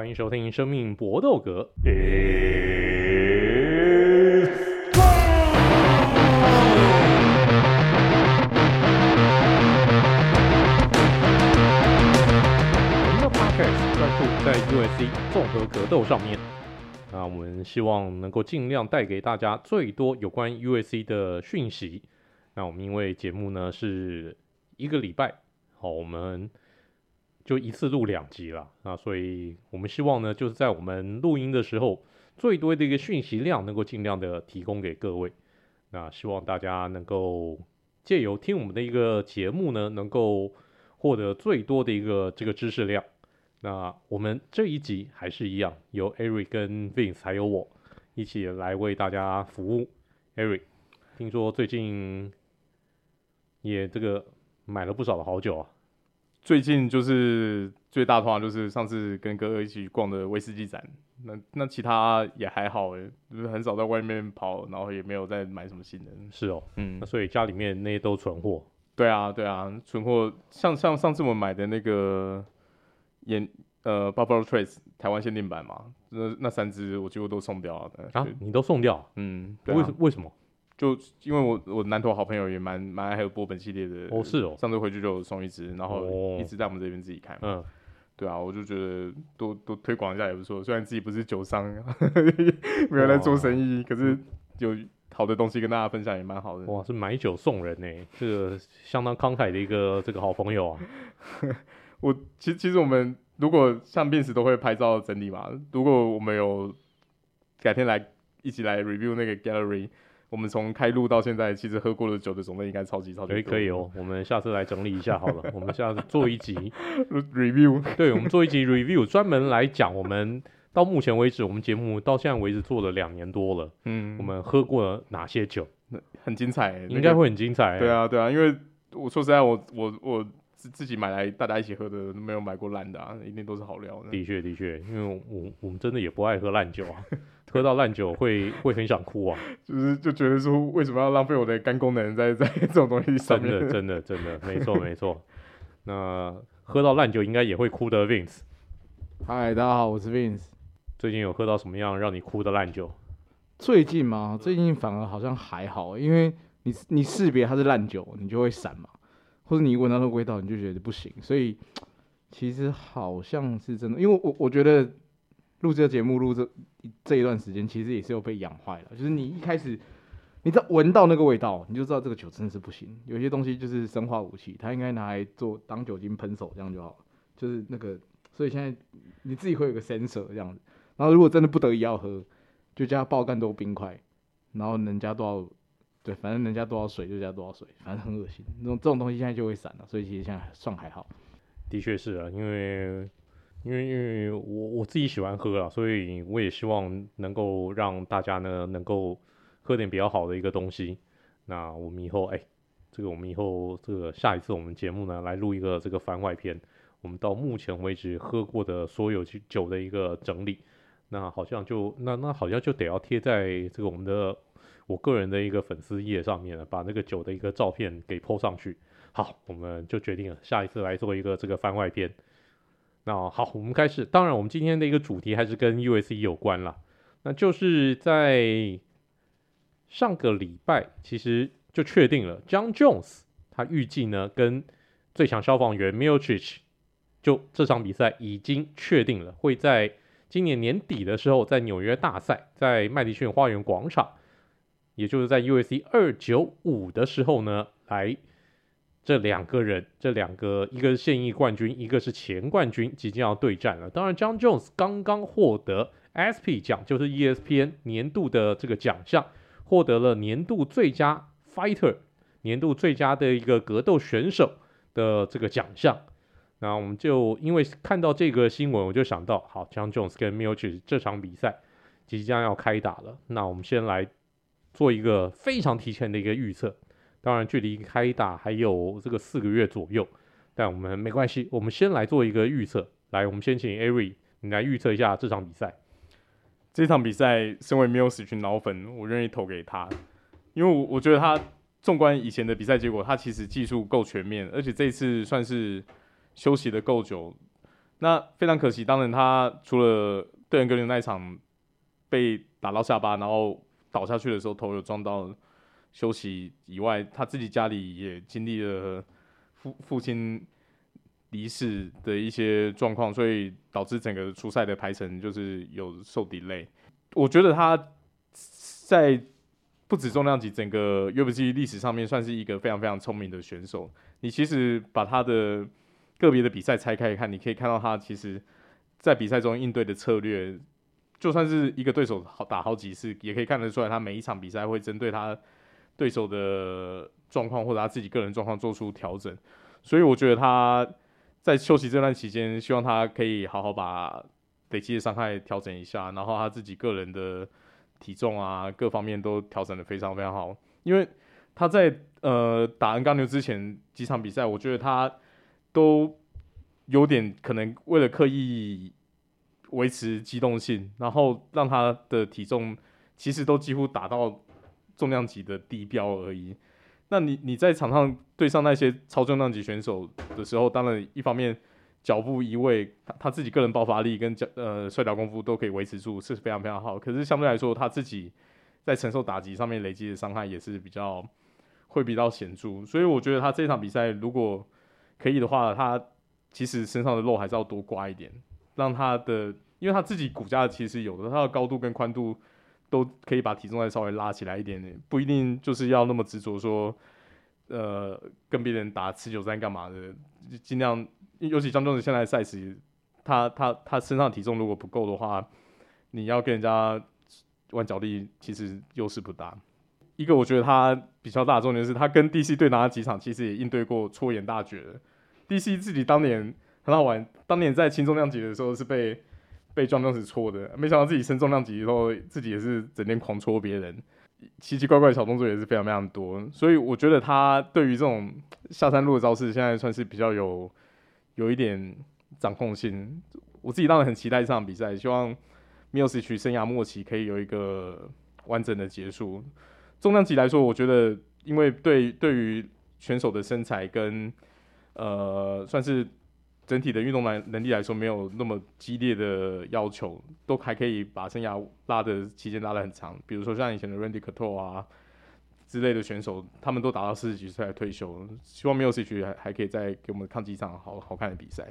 欢迎收听《生命搏斗格》。我们的 Podcast 专注在 UFC 综合格斗上面，那我们希望能够尽量带给大家最多有关 UFC 的讯息。那我们因为节目呢是一个礼拜，好，我们。就一次录两集了啊，所以我们希望呢，就是在我们录音的时候，最多的一个讯息量能够尽量的提供给各位。那希望大家能够借由听我们的一个节目呢，能够获得最多的一个这个知识量。那我们这一集还是一样，由 Eric 跟 Vince 还有我一起来为大家服务。Eric，听说最近也这个买了不少的好酒啊。最近就是最大的话，就是上次跟哥哥一起逛的威士忌展，那那其他也还好诶，就是很少在外面跑，然后也没有再买什么新的。是哦，嗯，那所以家里面那些都存货。对啊，对啊，存货像像上次我们买的那个演呃 Buffalo Trace 台湾限定版嘛，那那三只我几乎都送掉了。啊，你都送掉？嗯，对啊，为什为什么？就因为我我南投好朋友也蛮蛮爱喝波本系列的哦，是哦，上次回去就送一支，然后一直在我们这边自己开嘛，嗯，对啊，我就觉得多多推广一下也不错，虽然自己不是酒商，没有在做生意，可是有好的东西跟大家分享也蛮好的。哇，是买酒送人呢，这个相当慷慨的一个这个好朋友啊。我其实其实我们如果像 Vince 都会拍照整理嘛，如果我们有改天来一起来 review 那个 gallery。我们从开录到现在，其实喝过的酒的种类应该超级超级多。可以可以哦，我们下次来整理一下好了。我们下次做一集 review，对，我们做一集 review，专门来讲我们到目前为止，我们节目到现在为止做了两年多了。嗯，我们喝过了哪些酒？很精彩，应该会很精彩。对啊对啊，因为我说实在，我我我自自己买来大家一起喝的，没有买过烂的啊，一定都是好料的。的确的确，因为我我们真的也不爱喝烂酒啊。喝到烂酒会会很想哭啊，就是就觉得说，为什么要浪费我的肝功能在 在这种东西上面？真的真的真的没错没错。那喝到烂酒应该也会哭的，Vince。嗨，大家好，我是 Vince。最近有喝到什么样让你哭的烂酒？最近吗？最近反而好像还好，因为你你识别它是烂酒，你就会闪嘛，或者你闻到那个味道你就觉得不行，所以其实好像是真的，因为我我觉得。录这个节目，录这这一段时间，其实也是有被养坏了。就是你一开始，你在闻到那个味道，你就知道这个酒真的是不行。有些东西就是生化武器，它应该拿来做当酒精喷手这样就好了。就是那个，所以现在你自己会有个 sensor 这样子。然后如果真的不得已要喝，就加爆干多冰块，然后能加多少，对，反正能加多少水就加多少水，反正很恶心。那种这种东西现在就会散了，所以其实现在算还好。的确是啊，因为。因为因为我我自己喜欢喝啊，所以我也希望能够让大家呢能够喝点比较好的一个东西。那我们以后哎，这个我们以后这个下一次我们节目呢来录一个这个番外篇，我们到目前为止喝过的所有酒的一个整理。那好像就那那好像就得要贴在这个我们的我个人的一个粉丝页上面了，把那个酒的一个照片给 po 上去。好，我们就决定了下一次来做一个这个番外篇。那好，我们开始。当然，我们今天的一个主题还是跟 U.S.C. 有关啦。那就是在上个礼拜，其实就确定了，John Jones 他预计呢跟最强消防员 Miocic 就这场比赛已经确定了，会在今年年底的时候在纽约大赛，在麦迪逊花园广场，也就是在 U.S.C. 二九五的时候呢来。这两个人，这两个，一个是现役冠军，一个是前冠军，即将要对战了。当然，John Jones 刚刚获得 S P 奖，就是 ESPN 年度的这个奖项，获得了年度最佳 Fighter，年度最佳的一个格斗选手的这个奖项。那我们就因为看到这个新闻，我就想到，好，John Jones 跟 Miocic 这场比赛即将要开打了。那我们先来做一个非常提前的一个预测。当然，距离开打还有这个四个月左右，但我们没关系，我们先来做一个预测。来，我们先请 Ari，你来预测一下这场比赛。这场比赛，身为 Miocic 群脑粉，我愿意投给他，因为我我觉得他纵观以前的比赛结果，他其实技术够全面，而且这次算是休息的够久，那非常可惜，当然他除了对人格林那一场被打到下巴，然后倒下去的时候头有撞到休息以外，他自己家里也经历了父父亲离世的一些状况，所以导致整个初赛的排程就是有受 delay。我觉得他在不止重量级，整个 UFC 历史上面算是一个非常非常聪明的选手。你其实把他的个别的比赛拆开看，你可以看到他其实，在比赛中应对的策略，就算是一个对手好打好几次，也可以看得出来，他每一场比赛会针对他对手的状况或者他自己个人状况做出调整。所以我觉得他在休息这段期间，希望他可以好好把累积的伤害调整一下，然后他自己个人的体重啊各方面都调整的非常非常好，因为他在呃打 N 刚牛之前几场比赛，我觉得他。都有点可能为了刻意维持机动性，然后让他的体重其实都几乎达到重量级的低标而已。那你你在场上对上那些超重量级选手的时候，当然一方面脚步移位，他他自己个人爆发力跟脚呃摔倒功夫都可以维持住，是非常非常好。可是相对来说，他自己在承受打击上面累积的伤害也是比较会比较显著。所以我觉得他这场比赛如果可以的话，他其实身上的肉还是要多刮一点，让他的，因为他自己骨架其实有的，他的高度跟宽度都可以把体重再稍微拉起来一点点，不一定就是要那么执着说，呃，跟别人打持久战干嘛的，尽量，尤其张忠子现在赛事，他他他身上体重如果不够的话，你要跟人家玩脚力，其实优势不大。一个我觉得他比较大的重点是他跟 DC 对打了几场，其实也应对过戳眼大绝。DC 自己当年很好玩，当年在轻重量级的时候是被被撞撞是错的，没想到自己升重量级以后，自己也是整天狂戳别人，奇奇怪怪的小动作也是非常非常多。所以我觉得他对于这种下三路的招式，现在算是比较有有一点掌控性。我自己当然很期待这场比赛，希望 Miocic 生涯末期可以有一个完整的结束。重量级来说，我觉得，因为对对于选手的身材跟呃，算是整体的运动能能力来说，没有那么激烈的要求，都还可以把生涯拉的期间拉得很长。比如说像以前的 Randy Couture 啊之类的选手，他们都达到四十几岁才退休。希望 Miocic 还还可以再给我们看几场好好看的比赛。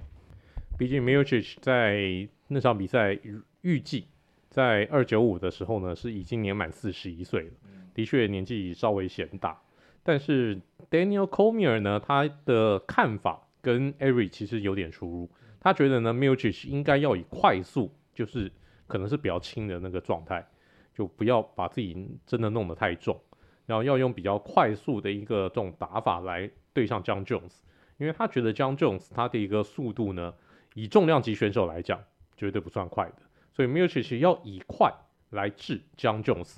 毕竟 Miocic 在那场比赛预预计在二九五的时候呢，是已经年满四十一岁了。的确年纪稍微显大，但是 Daniel Cormier 呢，他的看法跟 Eric 其实有点出入。他觉得呢，Miocic 应该要以快速，就是可能是比较轻的那个状态，就不要把自己真的弄得太重，然后要用比较快速的一个这种打法来对上 Jon Jones，因为他觉得 Jon Jones 他的一个速度呢，以重量级选手来讲，绝对不算快的，所以 Miocic 要以快来治 Jon Jones。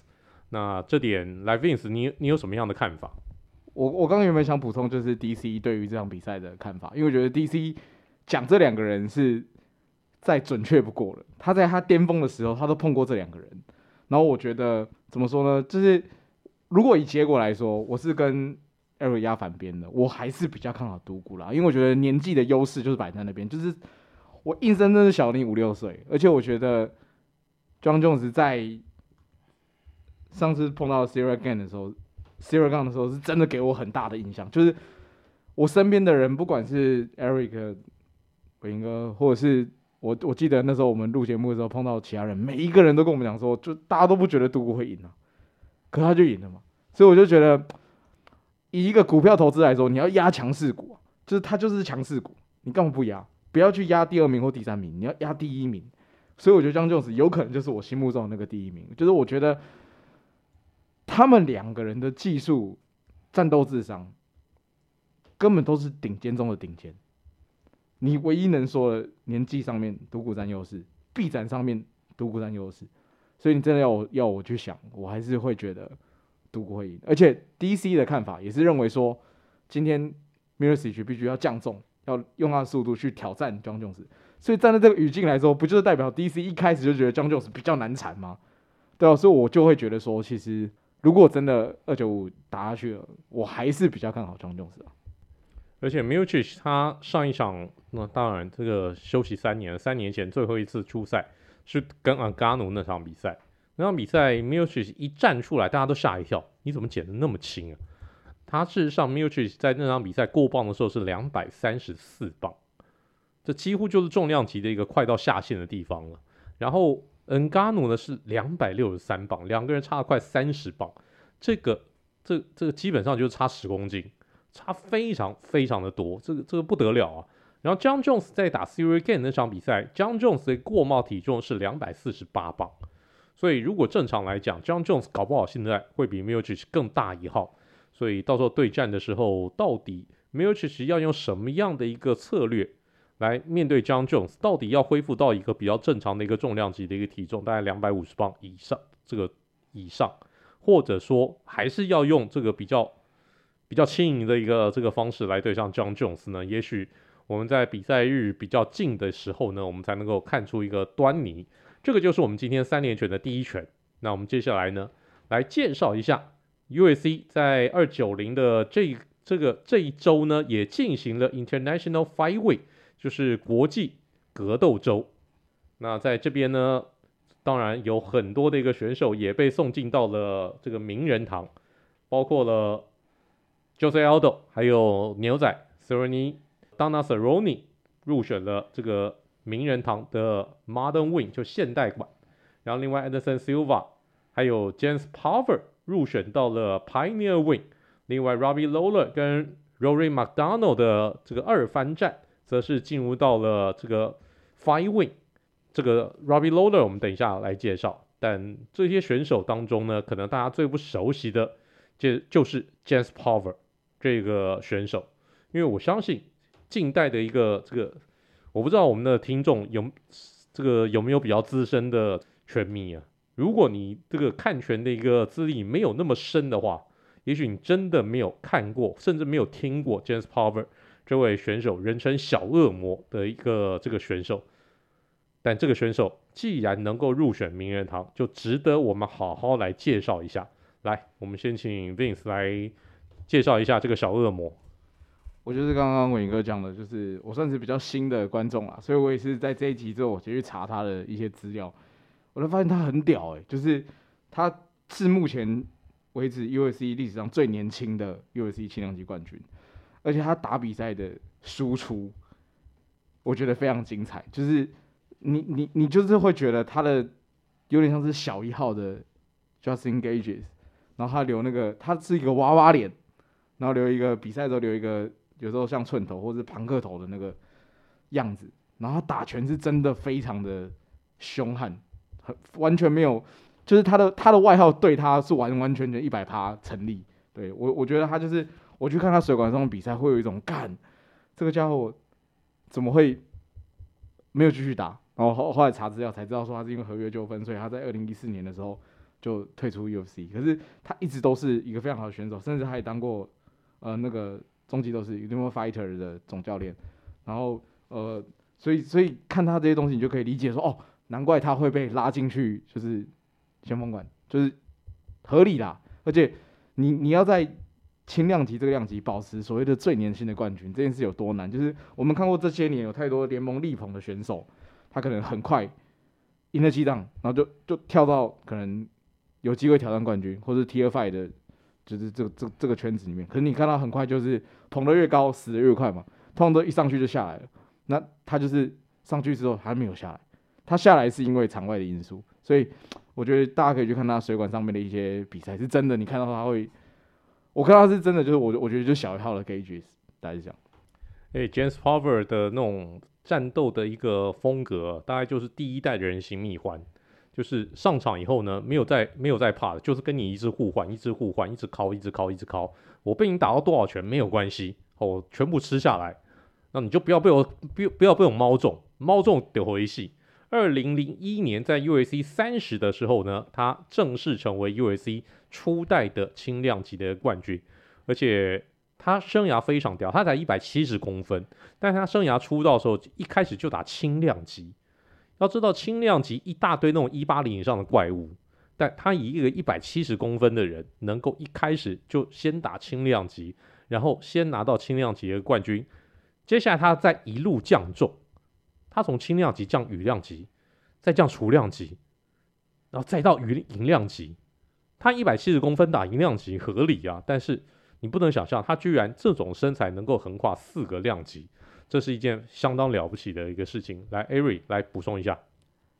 那这点来 Vince，你你有什么样的看法？我我刚刚有没有想补充，就是 DC 对于这场比赛的看法？因为我觉得 DC 讲这两个人是再准确不过了。他在他巅峰的时候，他都碰过这两个人。然后我觉得怎么说呢？就是如果以结果来说，我是跟 e r i 压反边的，我还是比较看好独孤啦，因为我觉得年纪的优势就是摆在那边，就是我硬生生是小你五六岁，而且我觉得 Jon Jones 在。上次碰到 Siragan 的时候，Ciryl Gane 的时候是真的给我很大的印象，就是我身边的人，不管是 Eric、伟英哥，或者是我，我记得那时候我们录节目的时候碰到其他人，每一个人都跟我们讲说，就大家都不觉得独孤会赢啊，可他就赢了嘛，所以我就觉得，以一个股票投资来说，你要压强势股，就是他就是强势股，你干嘛不压？不要去压第二名或第三名，你要压第一名。所以我觉得 Jon Jones 有可能就是我心目中的那个第一名，就是我觉得。他们两个人的技术、战斗智商，根本都是顶尖中的顶尖。你唯一能说的年纪上面独孤占优势，臂展上面独孤占优势，所以你真的要我要我去想，我还是会觉得独孤会赢。而且 DC 的看法也是认为说，今天 Miocic 必须要降重，要用他的速度去挑战 Jon Jones。所以站在这个语境来说，不就是代表 DC 一开始就觉得 Jon Jones 比较难缠吗？对啊，所以我就会觉得说，其实。如果真的二九五打下去了，我还是比较看好 Jon Jones 啊。而且 Miocic 他上一场，那当然这个休息三年，三年前最后一次出赛是跟 a g a n o 那场比赛，那场比赛 Miocic 一站出来，大家都吓一跳，你怎么减的那么轻啊？他事实上 Miocic 在那场比赛过磅的时候是两百三十四磅，这几乎就是重量级的一个快到下限的地方了。然后 Ngannou 呢是两百六十三磅，两个人差了快三十磅，这个这这个基本上就是差十公斤。差非常非常的多，这个这个不得了啊！然后 John Jones 在打 Ciryl Gane 那场比赛，John Jones 的过帽体重是两百四十八磅，所以如果正常来讲，John Jones 搞不好现在会比 Miocic 更大一号，所以到时候对战的时候，到底 Miocic 要用什么样的一个策略来面对 John Jones？到底要恢复到一个比较正常的一个重量级的一个体重，大概两百五十磅以上，这个以上，或者说还是要用这个比较。比较轻盈的一个这个方式来对上 John Jones 呢，也许我们在比赛日比较近的时候呢，我们才能够看出一个端倪。这个就是我们今天三连拳的第一拳。那我们接下来呢，来介绍一下 UFC 在二九零的这这个这一周呢，也进行了 International Fight Week，就是国际格斗周。那在这边呢，当然有很多的一个选手也被送进到了这个名人堂，包括了。Jose Aldo 还有牛仔 Cerrone Donald Cerrone 入选了这个名人堂的 Modern Wing 就现代馆，然后另外 Anderson Silva 还有 James Power 入选到了 Pioneer Wing，另外 Robbie Lawler 跟 Rory McDonald 的这个二番战则是进入到了这个 Five Wing，这个 Robbie Loader，我们等一下来介绍，但这些选手当中呢，可能大家最不熟悉的就就是 James Power。这个选手，因为我相信近代的一个这个，我不知道我们的听众有这个有没有比较资深的拳迷啊？如果你这个看拳的一个资历没有那么深的话，也许你真的没有看过，甚至没有听过 James Power 这位选手，人称小恶魔的一个这个选手。但这个选手既然能够入选名人堂，就值得我们好好来介绍一下。来，我们先请 Vince 来。介绍一下这个小恶魔，我就是刚刚伟哥讲的，就是我算是比较新的观众啦，所以我也是在这一集之后，我就去查他的一些资料，我就发现他很屌诶、就是他是目前为止 USC 历史上最年轻的 USC 轻量级冠军，而且他打比赛的输出，我觉得非常精彩，就是你你你就是会觉得他的有点像是小一号的 Justin Gages，然后他留那个他是一个娃娃脸。然后留一个比赛的时候留一个，有时候像寸头或者庞克头的那个样子。然后他打拳是真的非常的凶悍，很完全没有，就是他的他的外号对他是完完全全一百趴成立。对我我觉得他就是我去看他水管上的比赛，会有一种干这个家伙怎么会没有继续打？然后后后来查资料才知道说他是因为合约纠纷，所以他在二零一四年的时候就退出 UFC。可是他一直都是一个非常好的选手，甚至他也当过。呃，那个终极都是 Ultimate Fighter 的总教练，然后呃，所以所以看他这些东西，你就可以理解说，哦，难怪他会被拉进去，就是先锋馆，就是合理啦。而且你你要在轻量级这个量级保持所谓的最年轻的冠军，这件事有多难？就是我们看过这些年有太多联盟力捧的选手，他可能很快赢了几档，然后就就跳到可能有机会挑战冠军，或者 T 二 five 的。就是这个这这个圈子里面，可是你看到很快就是捧得越高，死得越快嘛。通常都一上去就下来了，那他就是上去之后还没有下来，他下来是因为场外的因素。所以我觉得大家可以去看他水管上面的一些比赛，是真的。你看到他会，我看他是真的，就是我我觉得就小一号的 Gaethje 大家讲。哎，James Power 的那种战斗的一个风格，大概就是第一代的人形蜜獾。就是上场以后呢，没有再没有再怕的，就是跟你一直互换，一直互换，一直敲，一直敲，一直敲。我被你打到多少拳没有关系，哦，全部吃下来。那你就不要被我不不要被我猫中，猫中得回戏。二零零一年在 UAC 三十的时候呢，他正式成为 UAC 初代的轻量级的冠军，而且他生涯非常屌，他才一百七十公分，但他生涯出道的时候一开始就打轻量级。要知道轻量级一大堆那种一八零以上的怪物，但他以一个一百七十公分的人，能够一开始就先打轻量级，然后先拿到轻量级的冠军，接下来他再一路降重，他从轻量级降羽量级，再降ฉุ量级，然后再到羽银量级，他一百七十公分打银量级合理啊，但是你不能想象他居然这种身材能够横跨四个量级，这是一件相当了不起的一个事情。来艾瑞来补充一下。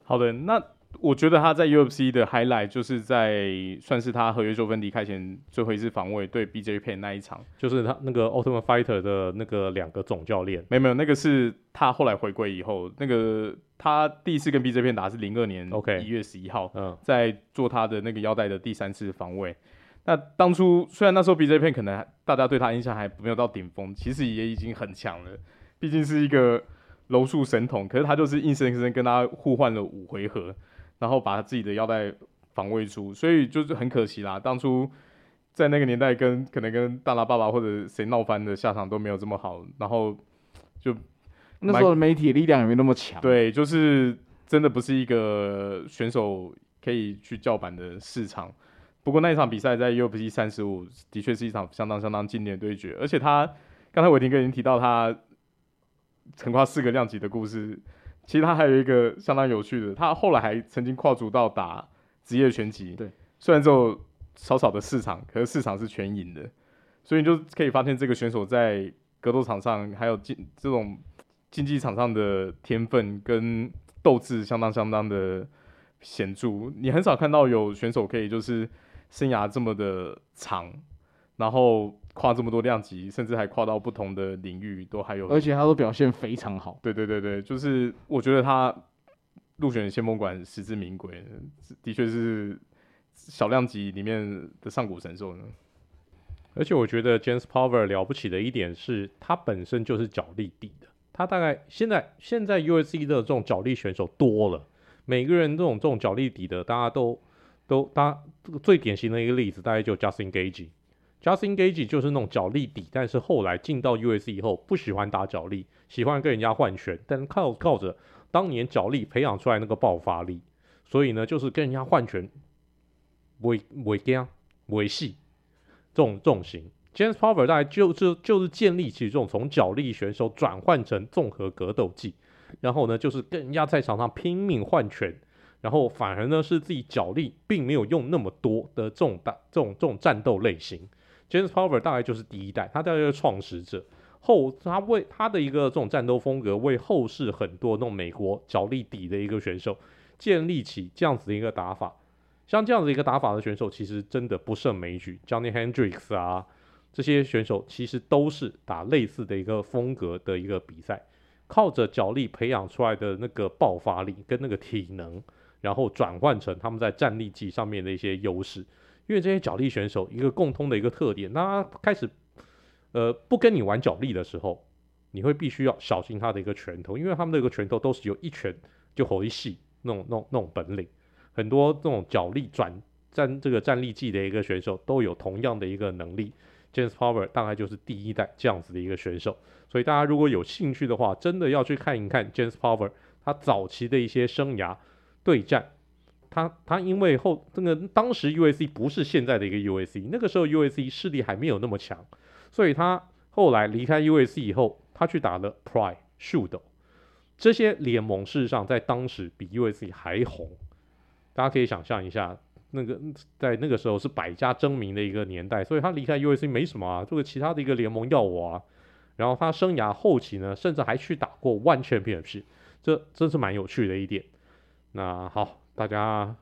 好的，那。我觉得他在 UFC 的 highlight 就是在算是他合约纠纷离开前最后一次防卫对 BJ Penn 那一场，就是他那个 Ultimate Fighter 的那个两个总教练，没有没有，那个是他后来回归以后，那个他第一次跟 BJ Penn 打是零二年 OK 一月十一号嗯，在做他的那个腰带的第三次防卫。那当初虽然那时候 BJ Penn 可能大家对他印象还没有到顶峰，其实也已经很强了，毕竟是一个柔术神童，可是他就是硬生生跟他互换了五回合。然后把他自己的腰带防卫住，所以就是很可惜啦。当初在那个年代跟，跟可能跟大拉爸爸或者谁闹翻的下场都没有这么好。然后就那时候的媒体力量也没那么强。对，就是真的不是一个选手可以去叫板的市场。不过那一场比赛在 UFC 三十五的确是一场相当相当经典的对决，而且他刚才伟霆哥已经提到他横跨四个量级的故事。其实他还有一个相当有趣的，他后来还曾经跨足到打职业拳击。对，虽然只有少少的市场，可是市场是全赢的，所以你就可以发现这个选手在格斗场上还有竞这种竞技场上的天分跟斗志相当相当的显著。你很少看到有选手可以就是生涯这么的长，然后。跨这么多量级，甚至还跨到不同的领域，都还有，而且他都表现非常好。对对对对，就是我觉得他入选先锋馆实至名归，的确是小量级里面的上古神兽呢。而且我觉得 James Power 了不起的一点是，他本身就是脚力底的。他大概现在现在 USC 的这种脚力选手多了，每个人这种这种脚力底的，大家都都，大家这个最典型的一个例子，大概就 Justin Gaethje。Justin Gage 就是那种脚力底，但是后来进到 US 以后不喜欢打脚力，喜欢跟人家换拳，但靠靠着当年脚力培养出来那个爆发力，所以呢就是跟人家换拳，违违惊违戏这种这种型。James Power 大概就就就是建立起这种从脚力选手转换成综合格斗技，然后呢就是跟人家在场上拼命换拳，然后反而呢是自己脚力并没有用那么多的这种大这种这种战斗类型。James Power 大概就是第一代，他大概是创始者，后他为他的一个这种战斗风格，为后世很多那种美国角力底的一个选手建立起这样子的一个打法。像这样子一个打法的选手，其实真的不胜枚举。Johnny Hendricks 啊，这些选手其实都是打类似的一个风格的一个比赛，靠着角力培养出来的那个爆发力跟那个体能，然后转换成他们在战力技上面的一些优势。因为这些脚力选手一个共通的一个特点，那他开始呃不跟你玩脚力的时候，你会必须要小心他的一个拳头，因为他们的一个拳头都是有一拳就回戏那种那种那种本领。很多这种脚力转战这个战力技的一个选手都有同样的一个能力。James Power 大概就是第一代这样子的一个选手，所以大家如果有兴趣的话，真的要去看一看 James Power 他早期的一些生涯对战。他他因为后这个当时 UFC 不是现在的一个 UFC，那个时候 UFC 势力还没有那么强，所以他后来离开 UFC 以后，他去打了 Pride、Shooto 这些联盟，事实上在当时比 UFC 还红。大家可以想象一下，那个在那个时候是百家争鸣的一个年代，所以他离开 UFC 没什么啊，这个其他的一个联盟要我啊。然后他生涯后期呢，甚至还去打过 One Championship，这真是蛮有趣的一点。那好。大家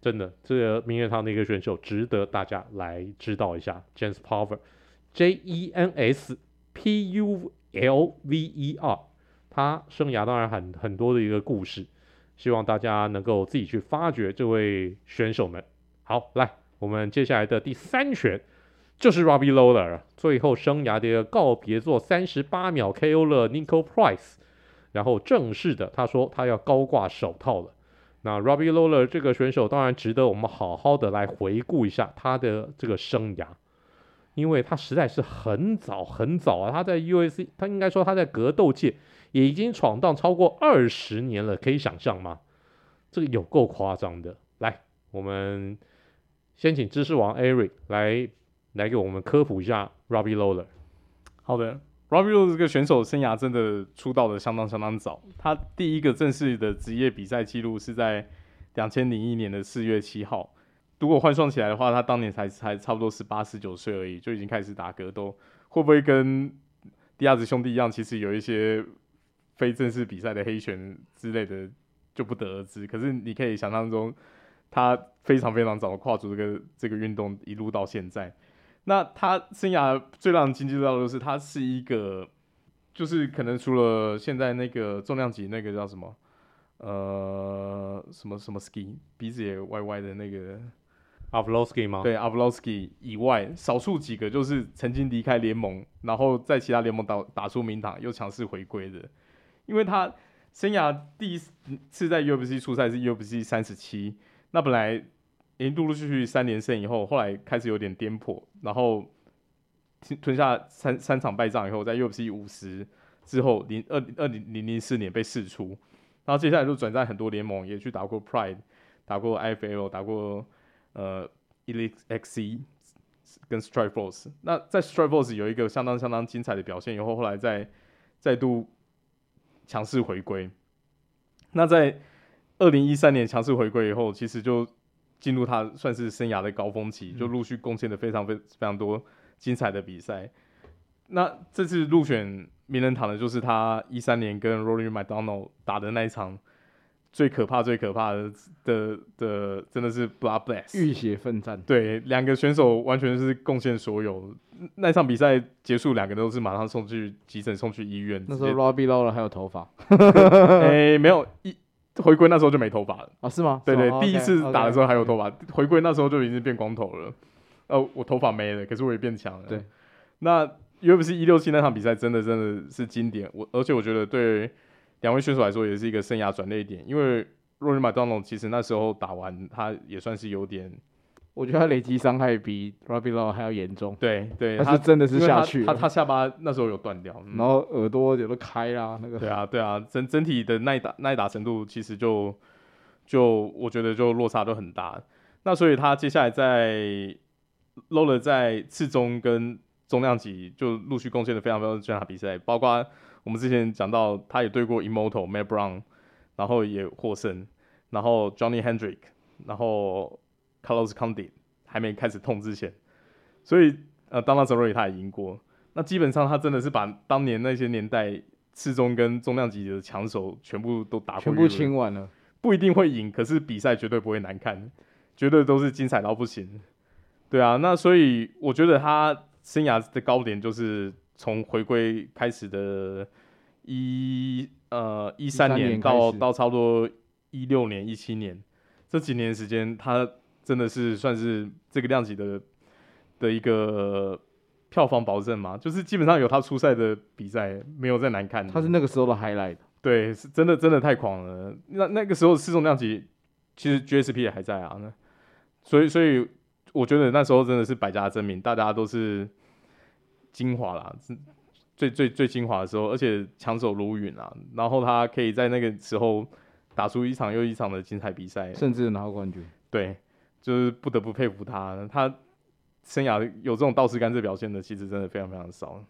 真的，这个明月堂的一个选手值得大家来知道一下，Jens Pulver，J E N S P U L V E R，他生涯当然很很多的一个故事，希望大家能够自己去发掘这位选手们。好，来，我们接下来的第三拳就是 Robbie Lawler，最后生涯的一个告别作，三十八秒 KO 了 Niko Price，然后正式的他说他要高挂手套了。那 Robbie Lawler 这个选手当然值得我们好好的来回顾一下他的这个生涯，因为他实在是很早很早啊，他在 UFC，他应该说他在格斗界也已经闯荡超过二十年了，可以想象吗？这个有够夸张的。来，我们先请知识王 Eric 来来给我们科普一下 Robbie Lawler。好的，Robbie Lawler 这个选手生涯真的出道的相当相当早，他第一个正式的职业比赛记录是在两千零一年的四月七号。如果换算起来的话，他当年才才差不多十八十九岁而已，就已经开始打格斗，会不会跟迪亚兹兄弟一样，其实有一些非正式比赛的黑拳之类的，就不得而知。可是你可以想象中，他非常非常早跨足这个这个运动，一路到现在。那他生涯最让人津津乐道的就是，他是一个，就是可能除了现在那个重量级那个叫什么，呃，什么什么 ski，鼻子也歪歪的那个。Arlovski 吗？对，Arlovski 以外，少数几个就是曾经离开联盟，然后在其他联盟打打出名堂，又强势回归的。因为他生涯第一次在 UFC 出赛是 UFC 三十七，那本来已经陆陆续续三连胜以后，后来开始有点颠簸，然后吞下三三场败仗以后，在 UFC 五十之后，零二二零零零四年被释出，然后接下来就转战很多联盟，也去打过 Pride，打过 IFL，打过。呃，Elite XC 跟 Strikeforce，那在 Strikeforce 有一个相当相当精彩的表现以后，后来再再度强势回归。那在二零一三年强势回归以后，其实就进入他算是生涯的高峰期，就陆续贡献了非常非非常多精彩的比赛。那这次入选名人堂的，就是他一三年跟 Rory MacDonald 打的那一场。最可怕、最可怕的的的，真的是 Bloodbless，浴血奋战。对，两个选手完全是贡献所有。那场比赛结束，两个都是马上送去急诊，送去医院。那时候 Robbie Lawler 还有头发？哎、欸，没有，一回归那时候就没头发了啊？是吗？对对，哦、第一次打的时候还有头发.回归那时候就已经变光头了。呃，我头发没了，可是我也变强了。对，那 UFC 一六七那场比赛真的真的是经典。我而且我觉得对。两位选手来说也是一个生涯转捩点，因为 Rory MacDonald 其实那时候打完，他也算是有点，我觉得他累积伤害比 Robbie Lawler 还要严重。对对，他是真的是下去他他，他下巴那时候有断掉，然后耳朵也都开啦，那个。对啊对啊，整整体的耐打耐打程度其实就就我觉得就落差都很大。那所以他接下来在 Lawler 在次中跟重量级就陆续贡献了非常非常精彩比赛，包括。我们之前讲到，他也对过 Immortal Matt Brown，然后也获胜，然后 Johnny Hendrick，然后 Carlos Condit 还没开始痛之前，所以呃，Donald Cerrone 他也赢过。那基本上他真的是把当年那些年代次中跟重量级的强手全部都打过，全部清完了。不一定会赢，可是比赛绝对不会难看，绝对都是精彩到不行。对啊，那所以我觉得他生涯的高点就是。从回归开始的一呃一三年到到差不多一六年一七年这几年时间，他真的是算是这个量级的的一个票房保证嘛？就是基本上有他出赛的比赛，没有再难看。他是那个时候的 highlight。对，是真的真的太狂了。那那个时候四重量级其实 GSP 也还在啊，那所以所以我觉得那时候真的是百家争鸣，大家都是。精华啦，最最最精华的时候，而且强手如云啊，然后他可以在那个时候打出一场又一场的精彩比赛，甚至拿冠军。对，就是不得不佩服他，他生涯有这种道士甘蔗表现的，其实真的非常非常少。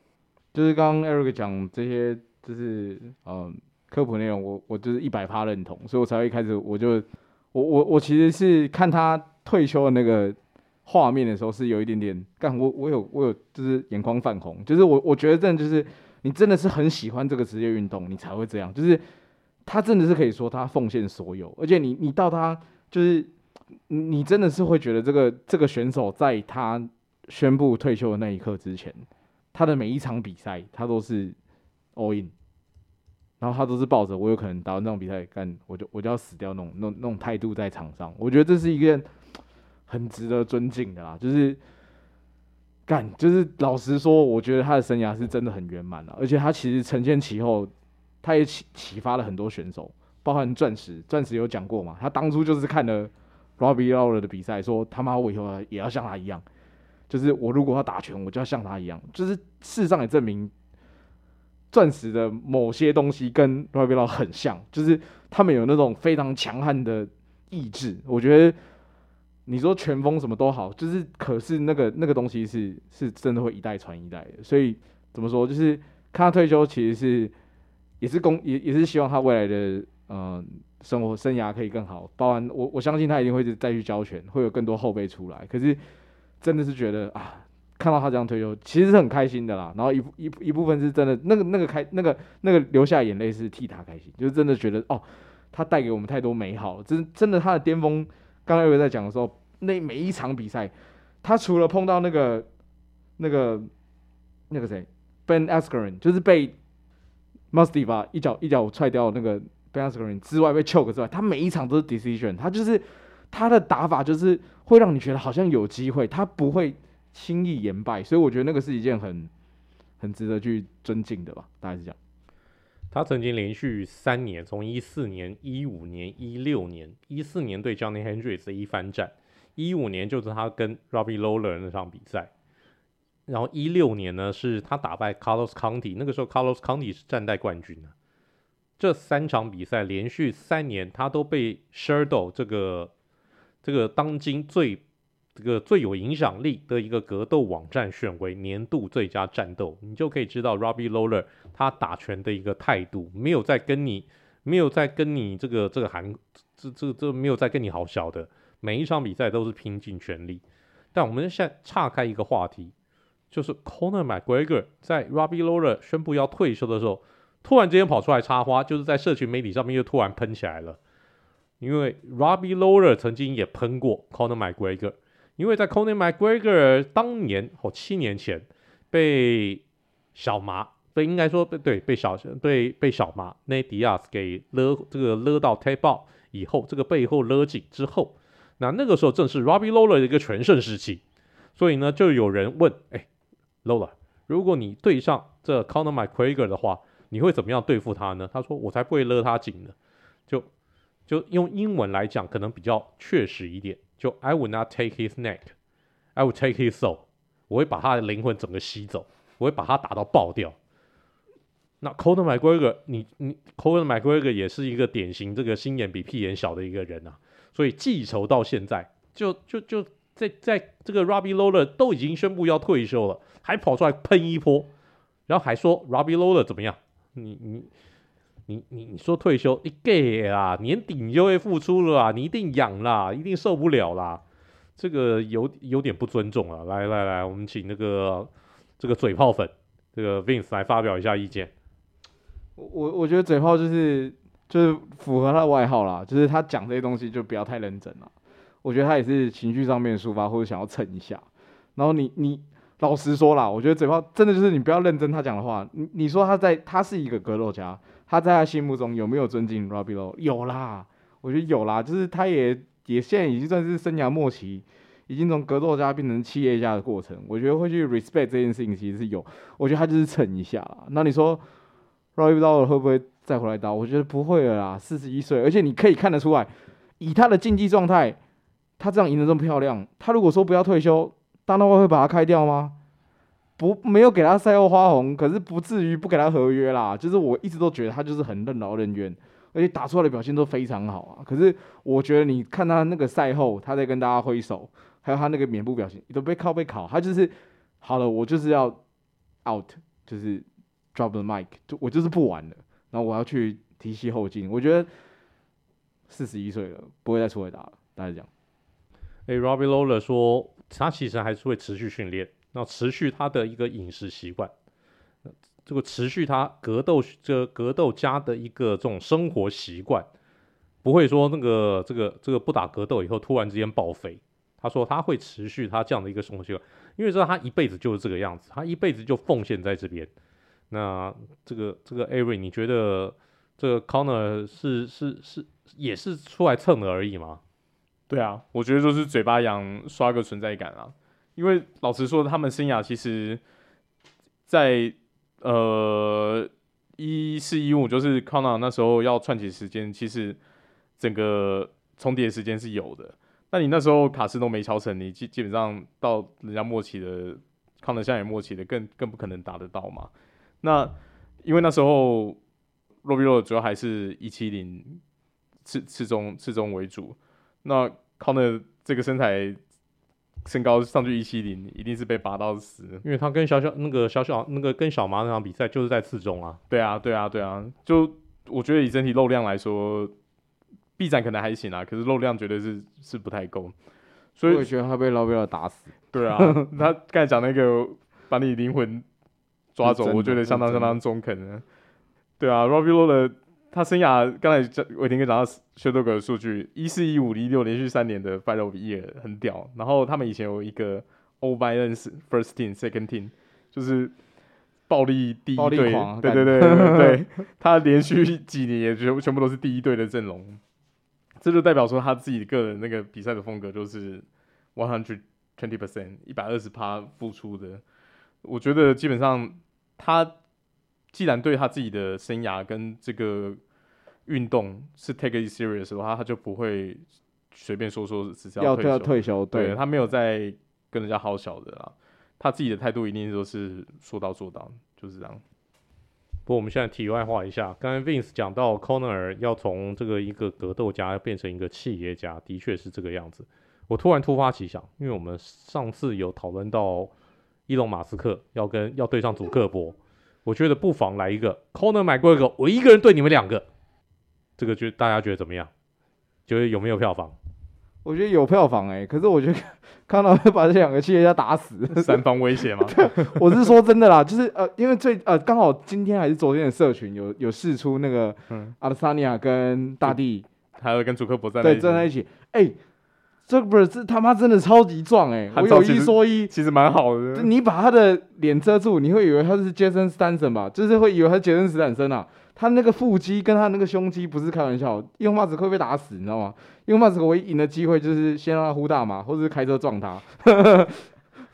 就是刚刚 Eric 讲这些，就是嗯科普内容，我我就是一百趴认同，所以我才会一开始我就我我我其实是看他退休的那个。画面的时候是有一点点，干我我有我有就是眼眶泛红，就是我我觉得真的就是你真的是很喜欢这个职业运动，你才会这样，就是他真的是可以说他奉献所有，而且你你到他就是你真的是会觉得这个这个选手在他宣布退休的那一刻之前，他的每一场比赛他都是 all in，然后他都是抱着我有可能打完这场比赛干我就我就要死掉那种那种那种态度在场上，我觉得这是一件。很值得尊敬的啦，就是干，就是老实说，我觉得他的生涯是真的很圆满了，而且他其实承前启后，他也启启发了很多选手，包含钻石，钻石有讲过嘛，他当初就是看了 robbielawer 的比赛，说他妈我以后也要像他一样，就是我如果要打拳，我就要像他一样，就是事实上也证明，钻石的某些东西跟 robbielaw 很像，就是他们有那种非常强悍的意志，我觉得。你说拳风什么都好，就是可是那个那个东西是是真的会一代传一代的，所以怎么说，就是看他退休，其实是也是公也也是希望他未来的、呃、生活生涯可以更好，包含我我相信他一定会是再去教拳，会有更多后辈出来。可是真的是觉得啊，看到他这样退休，其实是很开心的啦。然后一一一部分是真的，那个那个开那个那个流下眼泪是替他开心，就是真的觉得哦，他带给我们太多美好，真真的他的巅峰。刚才有在讲的时候，那每一场比赛，他除了碰到那个、那个、那个谁，Ben Askren，就是被 Mustafa 一脚一脚踹掉那个 Ben Askren 之外，被 choke 之外，他每一场都是 decision，他就是他的打法就是会让你觉得好像有机会，他不会轻易言败，所以我觉得那个是一件很很值得去尊敬的吧，大概是这样。他曾经连续三年，从一四年、一五年、一六年，一四年对 Johnny Hendricks 的一番战，一五年就是他跟 Robbie Lawler 那场比赛，然后一六年呢是他打败 Carlos Condit，那个时候 Carlos Condit 是战代冠军呢。这三场比赛连续三年，他都被 s h e r d o 这个这个当今最。这个最有影响力的一个格斗网站选为年度最佳战斗，你就可以知道 Robbie Lawler 他打拳的一个态度，没有在跟你，没有在跟你这个这个韩，这这这没有在跟你好小的，每一场比赛都是拼尽全力。但我们现在岔开一个话题，就是 Conor McGregor 在 Robbie Lawler 宣布要退休的时候，突然之间跑出来插花，就是在社群媒体上面又突然喷起来了，因为 Robbie Lawler 曾经也喷过 Conor McGregor。因为在 Conor McGregor 当年或七年前被小麻，被应该说被对被小被被小麻 Nad Diaz 给勒这个勒到 tap out 以后，这个背后勒紧之后，那那个时候正是 Robbie Lawler 的一个全盛时期，所以呢，就有人问，哎，Lawler，如果你对上这 Conor McGregor 的话，你会怎么样对付他呢？他说，我才不会勒他紧呢，就就用英文来讲，可能比较确实一点。就 I would not take his neck, I would take his soul。我会把他的灵魂整个吸走，我会把他打到爆掉。那 Conor McGregor，你你 Conor McGregor 也是一个典型这个心眼比屁眼小的一个人啊，所以记仇到现在，就就就在在这个 Robbie Lawler 都已经宣布要退休了，还跑出来喷一波，然后还说 Robbie Lawler 怎么样？你你。你你你说退休，你给啦，年底你就会复出了啊，你一定痒啦，一定受不了啦，这个有有点不尊重啊。来来来，我们请那个这个嘴炮粉，这个 Vince 来发表一下意见。我我觉得嘴炮就是就是符合他的外号啦，就是他讲这些东西就不要太认真了。我觉得他也是情绪上面抒发或者想要蹭一下。然后你你老实说啦，我觉得嘴炮真的就是你不要认真他讲的话。你你说他在他是一个格斗家。他在他心目中有没有尊敬 Robbie Low？有啦，我觉得有啦，就是他也也现在已经算是生涯末期，已经从格斗家变成企业家的过程。我觉得会去 respect 这件事情其实是有，我觉得他就是蹭一下啦。那你说 Robbie Low 会不会再回来打？我觉得不会了啦，四十一岁，而且你可以看得出来，以他的竞技状态，他这样赢得这么漂亮，他如果说不要退休，大闹会会把他开掉吗？不，没有给他赛后花红，可是不至于不给他合约啦。就是我一直都觉得他就是很任劳任怨，而且打出来的表现都非常好啊。可是我觉得你看他那个赛后，他在跟大家挥手，还有他那个面部表情，都被靠被考，他就是好了，我就是要 out，就是 drop the mic，就我就是不玩了，然后我要去提携后进。我觉得四十一岁了，不会再出来打了。大家讲，哎，Robbie Lawler 说他其实还是会持续训练。那持续他的一个饮食习惯，这个持续他格斗这格斗家的一个这种生活习惯，不会说那个这个这个不打格斗以后突然之间爆肥。他说他会持续他这样的一个生活习惯，因为知道他一辈子就是这个样子，他一辈子就奉献在这边。那这个这个 Avery，你觉得这个 Conor 是是是也是出来蹭的而已吗？对啊，我觉得就是嘴巴痒，刷个存在感啊。因为老实说，他们生涯其实在，呃一四一五，就是康纳那时候要串起时间，其实整个重叠时间是有的。那你那时候卡斯都没敲成，你基基本上到人家末期的康纳现在也末期的，更更不可能打得到嘛。那因为那时候罗比洛主要还是一七零次次中次中为主，那 Conor 这个身材身高上去一七零，一定是被拔到死。因为他跟小小那个小小那个跟小马那场比赛就是在次中啊。对啊，对啊，对啊，就我觉得以整体肉量来说，臂展可能还行啊，可是肉量绝对是是不太够。所以我觉得他被劳贝尔打死。对啊，他刚才讲那个把你灵魂抓走，我觉得相当相当中肯的。对啊，Robbie Lawler 的他生涯刚才讲伟霆哥讲到 Sherdog 的数据，一四一五一六连续三年的 Final Year 很屌。然后他们以前有一个 All Violence First Team Second Team，就是暴力第一队，对对对对 对，他连续几年也全全部都是第一队的阵容。这就代表说他自己个人那个比赛的风格就是 one hundred twenty percent 一百二十趴付出的。我觉得基本上他既然对他自己的生涯跟这个运动是 take it serious 的话，他就不会随便说说只是要退休。要退休，对，对他没有在跟人家好小的啦。他自己的态度一定都是说到做到，就是这样。不过我们现在题外话一下，刚才 Vince 讲到 Conor 要从这个一个格斗家变成一个企业家，的确是这个样子。我突然突发奇想，因为我们上次有讨论到伊隆马斯克要跟要对上祖克伯，我觉得不妨来一个 Conor McGregor，我一个人对你们两个，这个觉大家觉得怎么样？觉得有没有票房？我觉得有票房哎、欸，可是我觉得看到会把这两个企业家打死，三方威胁吗？我是说真的啦，就是呃，因为最呃刚好今天还是昨天的社群有有试出那个，嗯，阿德萨尼亚跟大地，还有跟祖克伯在对站在一起，哎、欸，这不是这他妈真的超级壮哎、欸，我有一说一，其实蛮好的，你把他的脸遮住，你会以为他是杰森斯坦森吧？就是会以为他是杰森斯坦森啊。他那个腹肌跟他那个胸肌不是开玩笑，伊隆马斯克会被打死，你知道吗？伊隆马斯克唯一赢的机会就是先让他呼大麻，或者是开车撞他，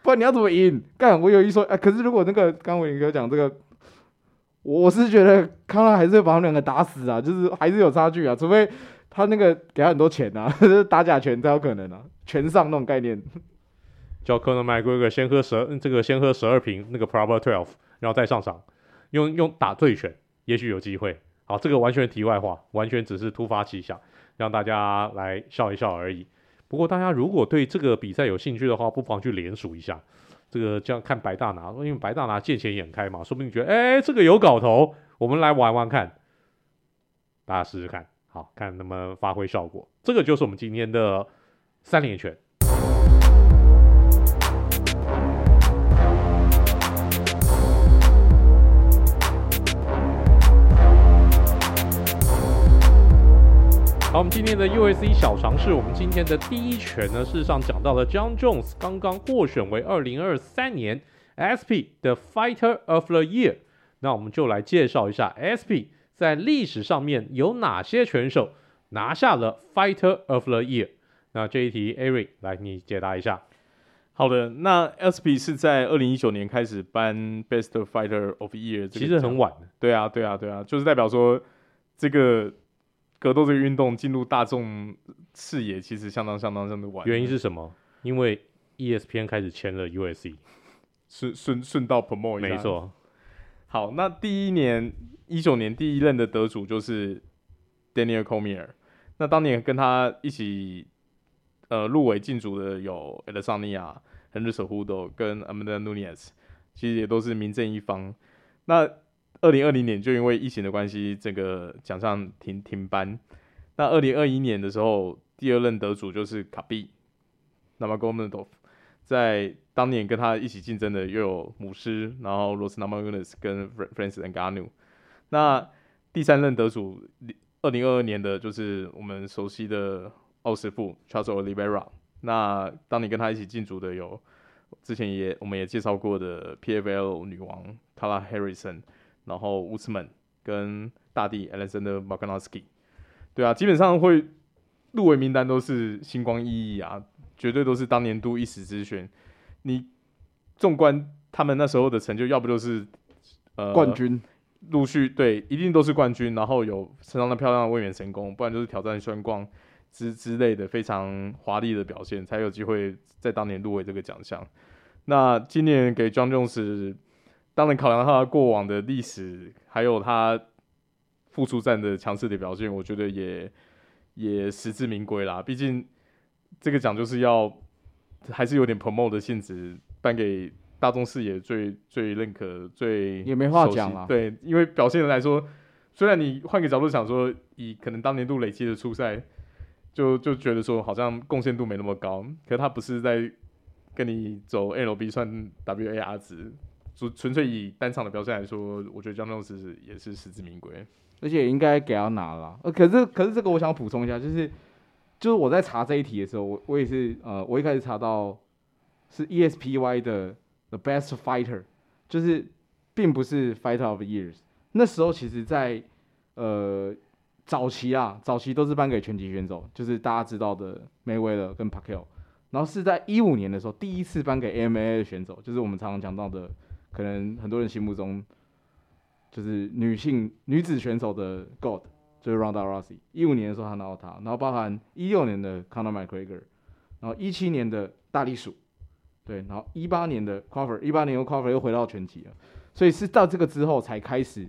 不然你要怎么赢？干，我有一说，哎、欸，可是如果那个刚伟霆哥讲这个，我是觉得康纳还是会把他们两个打死啊，就是还是有差距啊，除非他那个给他很多钱啊，打假拳才有可能啊，全上那种概念。叫 Conor McGregor 先喝十这个先喝十二瓶那个 Proper Twelve，然后再上场，用用打醉拳。也许有机会，好，这个完全题外话，完全只是突发奇想，让大家来笑一笑而已。不过大家如果对这个比赛有兴趣的话，不妨去联署一下。这个这样看白大拿，因为白大拿见钱眼开嘛，说不定觉得，哎，这个有搞头，我们来玩玩看，大家试试看，好，看能不能发挥效果。这个就是我们今天的三连拳。好，我们今天的 USC 小尝试，我们今天的第一拳呢，事实上讲到了 John Jones 刚刚获选为二零二三年 SP 的 Fighter of the Year。那我们就来介绍一下 SP 在历史上面有哪些选手拿下了 Fighter of the Year。那这一题，Eric 来你解答一下。好的，那 SP 是在二零一九年开始颁 Best Fighter of the Year，其实很晚。对啊，对啊，对啊，就是代表说这个。格斗这个运动进入大众视野，其实相当相当相当晚。原因是什么？因为 ESPN 开始签了 USC，顺顺顺道 promote 一下。没错。好，那第一年一九年第一任的得主就是 Daniel Comier。那当年跟他一起呃入围竞逐的有 Adesanya、Henry Cejudo 跟 Amanda Nunes，其实也都是名正一方。那二零二零年就因为疫情的关系，这个奖项停停颁。那二零二一年的时候，第二任得主就是卡比，Nurmagomedov。在当年跟他一起竞争的又有姆斯，然后罗斯纳马格尼斯跟 Francis Ngannou。那第三任得主，二零二二年的就是我们熟悉的奥师傅 Charles Oliveira。那当年跟他一起竞逐的有之前也我们也介绍过的 PFL 女王 Kayla Harrison。然后乌兹曼跟大帝 Alexander Volkanovski，对啊，基本上会入围名单都是星光熠熠啊，绝对都是当年度一时之选。你纵观他们那时候的成就，要不就是呃冠军，陆续对，一定都是冠军，然后有身上的漂亮的卫冕神功，不然就是挑战双冠之之类的非常华丽的表现，才有机会在当年入围这个奖项。那今年给 Jon Jones。当然，考量他过往的历史，还有他复出战的强势的表现，我觉得也也实至名归啦。毕竟这个奖就是要还是有点 promote 的性质，颁给大众视野最最认可、最也没话讲了。对，因为表现来说，虽然你换个角度想说，以可能当年度累积的初赛，就就觉得说好像贡献度没那么高，可是他不是在跟你走 LB 算 WAR 值，纯纯粹以单场的表现来说，我觉得江东是也是实至名归。而且应该给他拿了，呃，可是可是这个我想补充一下，就是就是我在查这一题的时候，我我也是呃，我一开始查到是 ESPY 的 The Best Fighter，就是并不是 Fighter of Years。那时候其实在，呃早期啊，早期都是颁给拳击选手，就是大家知道的 Mayweather 跟 Pacquiao，然后是在一五年的时候，第一次颁给 MMA 的选手，就是我们常常讲到的，可能很多人心目中。就是女性女子选手的 God 就是 Ronda Rousey。一五年的时候他拿到他，然后包含一六年的 Conor McGregor，然后一七年的大力鼠，对，然后一八年的 Crawford，一八年又 Crawford 又回到拳击了，所以是到这个之后才开始，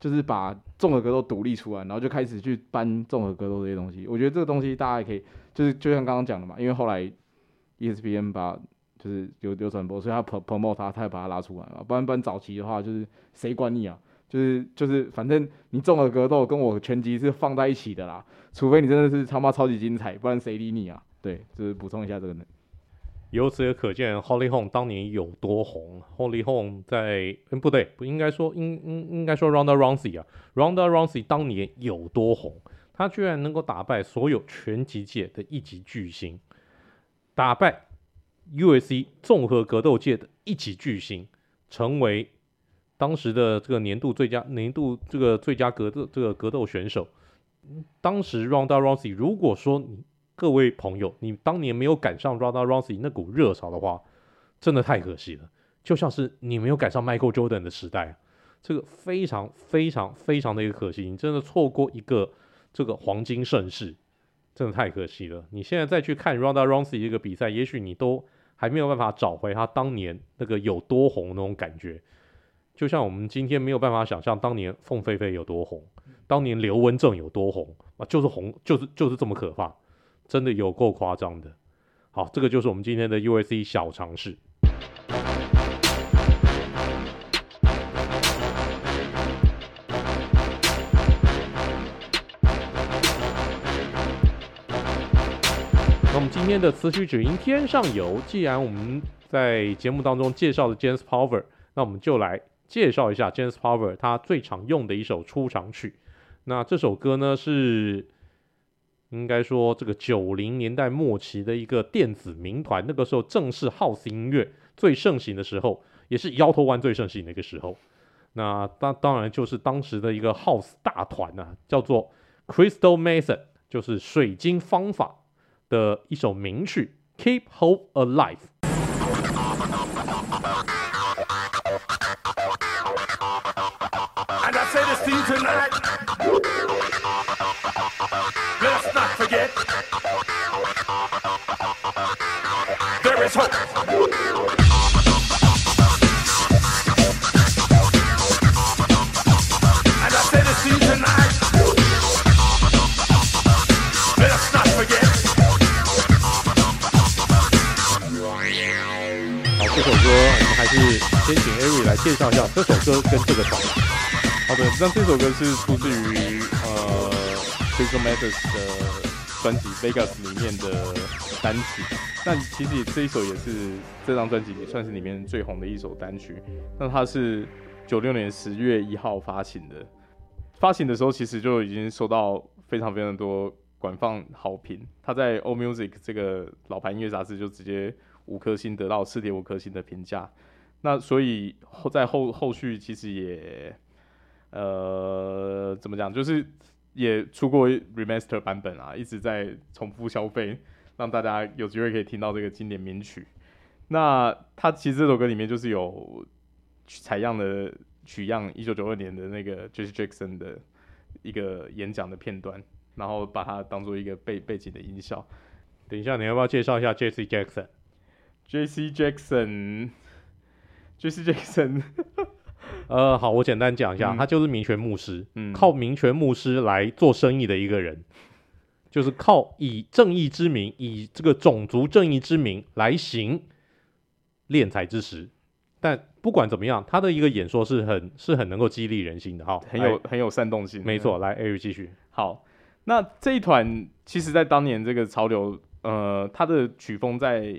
就是把综合格斗独立出来，然后就开始去搬综合格斗这些东西。我觉得这个东西大家也可以，就是就像刚刚讲的嘛，因为后来 ESPN 把就是有有转播，所以他 promote 他，他也把他拉出来嘛，不然不然早期的话就是谁管你啊？就是就是，反正你中了格斗跟我拳击是放在一起的啦，除非你真的是他妈超级精彩，不然谁理你啊？对，就是补充一下这个呢。由此也可见，Holly Holm 当年有多红。Holly Holm 在，嗯，不对，不应该说，应应应该说 Ronda Rousey 啊，Ronda Rousey 当年有多红，他居然能够打败所有拳击界的一级巨星，打败 UFC 综合格斗界的一级巨星，成为。当时的这个年度最佳年度这个最佳格斗这个格斗选手，当时 Ronda Rousey，如果说你各位朋友你当年没有赶上 Ronda Rousey 那股热潮的话，真的太可惜了。就像是你没有赶上 Michael Jordan 的时代，这个非常非常非常的一个可惜，你真的错过一个这个黄金盛世，真的太可惜了。你现在再去看 Ronda Rousey 这个比赛，也许你都还没有办法找回他当年那个有多红那种感觉。就像我们今天没有办法想象当年凤飞飞有多红，当年刘文正有多红啊，就是红，就是就是这么可怕，真的有够夸张的。好，这个就是我们今天的 U S C 小尝试。那我们今天的词曲只应天上有，既然我们在节目当中介绍了 James Power，那我们就来。介绍一下 James Power 他最常用的一首出场曲。那这首歌呢，是应该说这个九零年代末期的一个电子民团，那个时候正是 House 音乐最盛行的时候，也是摇头丸最盛行的一个时候。那当当然就是当时的一个 House 大团啊，叫做 Crystal Method，就是水晶方法的一首名曲《Keep Hope Alive》。好，这首歌我们还是先请 Ari 来介绍一下这首歌跟这个团。好的，那这首歌是出自于呃 Crystal Methods 的专辑 Vegas 里面的单曲。那其实这一首也是这张专辑也算是里面最红的一首单曲。那它是九六年十月一号发行的，发行的时候其实就已经收到非常非常多广泛好评。它在 AllMusic 这个老牌音乐杂志就直接五颗星得到四点五颗星的评价。那所以后在后后续其实也，呃，怎么讲，就是也出过 remaster 版本啊，一直在重复消费，让大家有机会可以听到这个经典名曲。那他其实这首歌里面就是有采样的取样一九九二年的那个 Jesse Jackson 的一个演讲的片段，然后把它当做一个背背景的音效。等一下，你要不要介绍一下 Jesse Jackson？Jesse Jackson。就是 Jackson，呃，好，我简单讲一下，嗯、他就是民权牧师，嗯，靠民权牧师来做生意的一个人。就是靠以正义之名，以这个种族正义之名来行敛财之实。但不管怎么样，他的一个演说是很是很能够激励人心的哈，很有很有煽动性。没错，来，Eric 继续。好，那这一团其实在当年这个潮流，呃，他的曲风在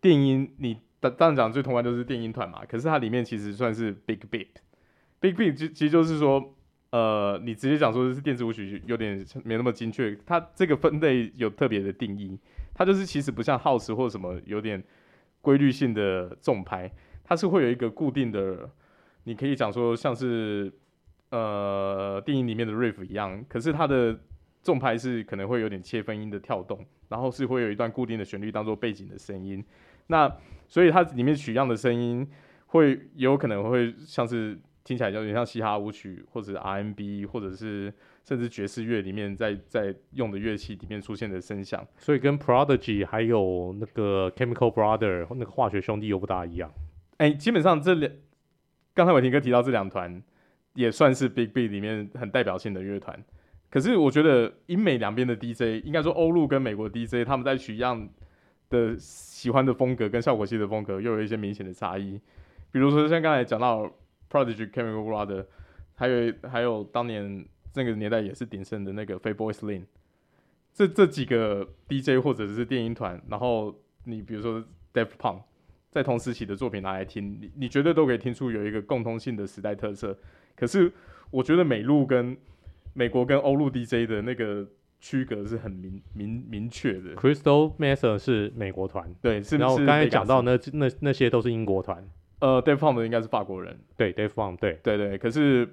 电音，你当当然讲最通俗就是电音团嘛，可是它里面其实算是 Big Beat，Big Beat 其其实就是说。呃，你直接讲说是电子舞曲，有点没那么精确。它这个分类有特别的定义，它就是其实不像 House 或什么有点规律性的重拍，它是会有一个固定的，你可以讲说像是呃电影里面的 Riff 一样，可是它的重拍是可能会有点切分音的跳动，然后是会有一段固定的旋律当做背景的声音。那所以它里面取样的声音会有可能会像是。听起来有点像嘻哈舞曲，或者 RMB，或者是甚至爵士乐里面在在用的乐器里面出现的声响，所以跟 Prodigy 还有那个 Chemical Brother 那个化学兄弟又不大一样。哎、欸，基本上这两，刚才伟霆哥提到这两团也算是 Big Beat 里面很代表性的乐团。可是我觉得英美两边的 DJ，应该说欧陆跟美国 DJ，他们在取样的喜欢的风格跟效果器的风格又有一些明显的差异。比如说像刚才讲到。Prodigy、Chemical Brother，还有还有当年那个年代也是鼎盛的那个 Fatboy Slim，这这几个 DJ 或者是电音团，然后你比如说 Daft Punk，在同时期的作品拿来听，你你绝对都可以听出有一个共通性的时代特色。可是我觉得美陆跟美国跟欧陆 DJ 的那个区隔是很明明明确的。Crystal Method 是美国团，对，是然后刚才讲到那那那些都是英国团。呃，Daft Punk 应该是法国人，对，Dave Punk，对，对对。可是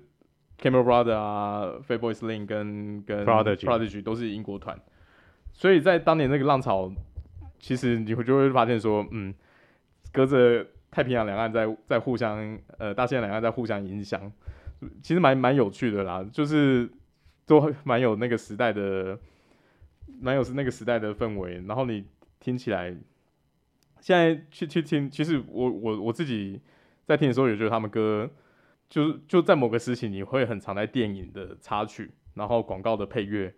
Chemical Brothers 啊 f a b o y Sling 跟跟 Prodigy Prodigy 都是英国团，所以在当年那个浪潮，其实你会就会发现说，嗯，隔着太平洋两岸在在互相，呃，大西洋两岸在互相影响，其实蛮蛮有趣的啦，就是都蛮有那个时代的，蛮有是那个时代的氛围，然后你听起来。现在去去听，其实我我我自己在听的时候，也觉得他们歌，就是就在某个时期，你会很常在电影的插曲，然后广告的配乐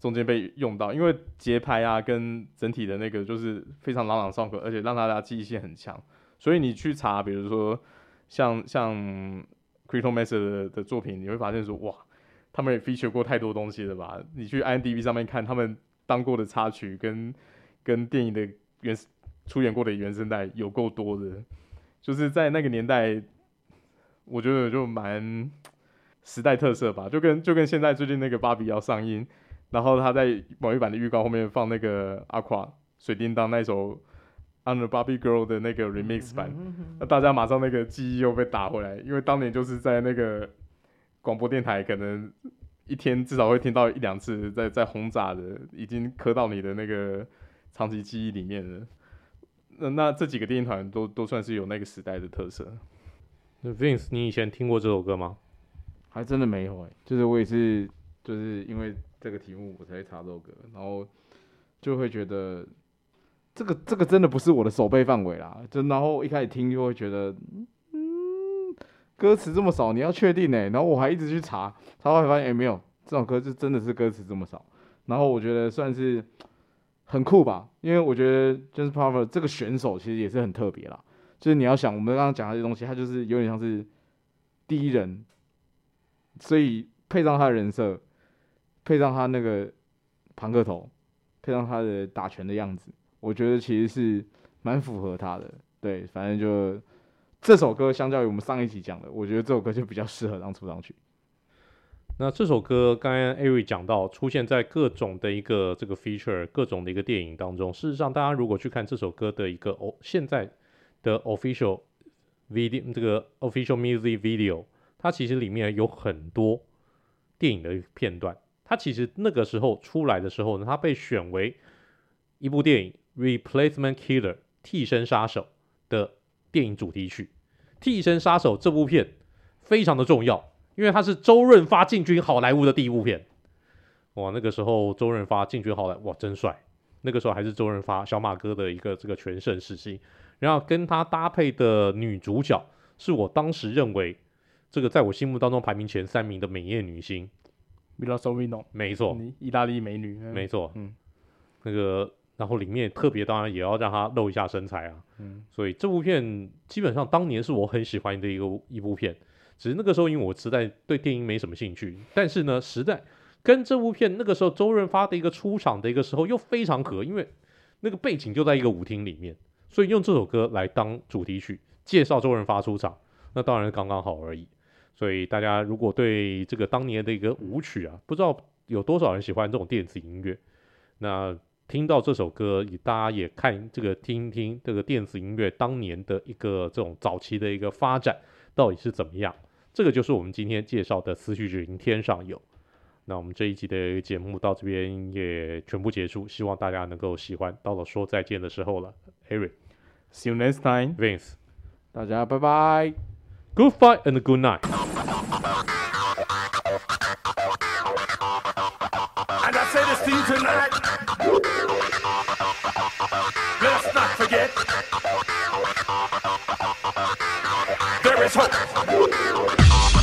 中间被用到，因为节拍啊跟整体的那个就是非常朗朗上口，而且让大家记忆性很强。所以你去查，比如说像像 Crystal Method 的的作品，你会发现说，哇，他们也 feature 过太多东西了吧？你去 IMDB 上面看他们当过的插曲跟跟电影的原。出演过的原声带有够多的，就是在那个年代，我觉得就蛮时代特色吧，就跟就跟现在最近那个芭比要上映，然后他在某一版的预告后面放那个 Aqua 水叮当那首 a Barbie Girl 的那个 remix 版，那大家马上那个记忆又被打回来，因为当年就是在那个广播电台，可能一天至少会听到一两次在在轰炸的，已经刻到你的那个长期记忆里面了。那那这几个电音团都都算是有那个时代的特色。那 Vince，你以前听过这首歌吗？还真的没有哎、欸，就是我也是就是因为这个题目我才会查这首歌，然后就会觉得这个这个真的不是我的手背范围啦。就然后一开始听就会觉得，嗯，歌词这么少，你要确定呢、然后我还一直去查，查后来发现哎、没有，这首歌就真的是歌词这么少。然后我觉得算是。很酷吧？因为我觉得 James p a r v e r 这个选手其实也是很特别啦。就是你要想，我们刚刚讲的这些东西，他就是有点像是第一人，所以配上他的人设，配上他那个庞克头，配上他的打拳的样子，我觉得其实是蛮符合他的。对，反正就这首歌，相较于我们上一集讲的，我觉得这首歌就比较适合当出场曲。那这首歌刚刚艾瑞讲到，出现在各种的一个这个 feature，各种的一个电影当中。事实上，大家如果去看这首歌的一个哦，现在的 official video，这个 official music video，它其实里面有很多电影的片段。它其实那个时候出来的时候呢，它被选为一部电影《Replacement Killer》替身杀手的电影主题曲。替身杀手这部片非常的重要。因为它是周润发进军好莱坞的第一部片，哇，那个时候周润发进军好莱坞，哇，真帅！那个时候还是周润发小马哥的一个这个全盛时期，然后跟他搭配的女主角是我当时认为这个在我心目当中排名前三名的美艳女星。Mila Sorvino，没错，意大利美女，没错，嗯，那个，然后里面特别当然也要让他露一下身材啊，嗯，所以这部片基本上当年是我很喜欢的一个一部片，只是那个时候因为我实在对电影没什么兴趣，但是呢，实在跟这部片那个时候周润发的一个出场的一个时候又非常合，因为那个背景就在一个舞厅里面，所以用这首歌来当主题曲介绍周润发出场，那当然刚刚好而已。所以大家如果对这个当年的一个舞曲啊，不知道有多少人喜欢这种电子音乐，那听到这首歌，也大家也看这个听一听这个电子音乐当年的一个这种早期的一个发展到底是怎么样？这个就是我们今天介绍的《思绪之云天上有》。那我们这一集的节目到这边也全部结束，希望大家能够喜欢。到了说再见的时候了，Eric，See you next time，Vince，大家拜拜。Good fight and good night. I say this to you tonight. Let's not forget. There is hope.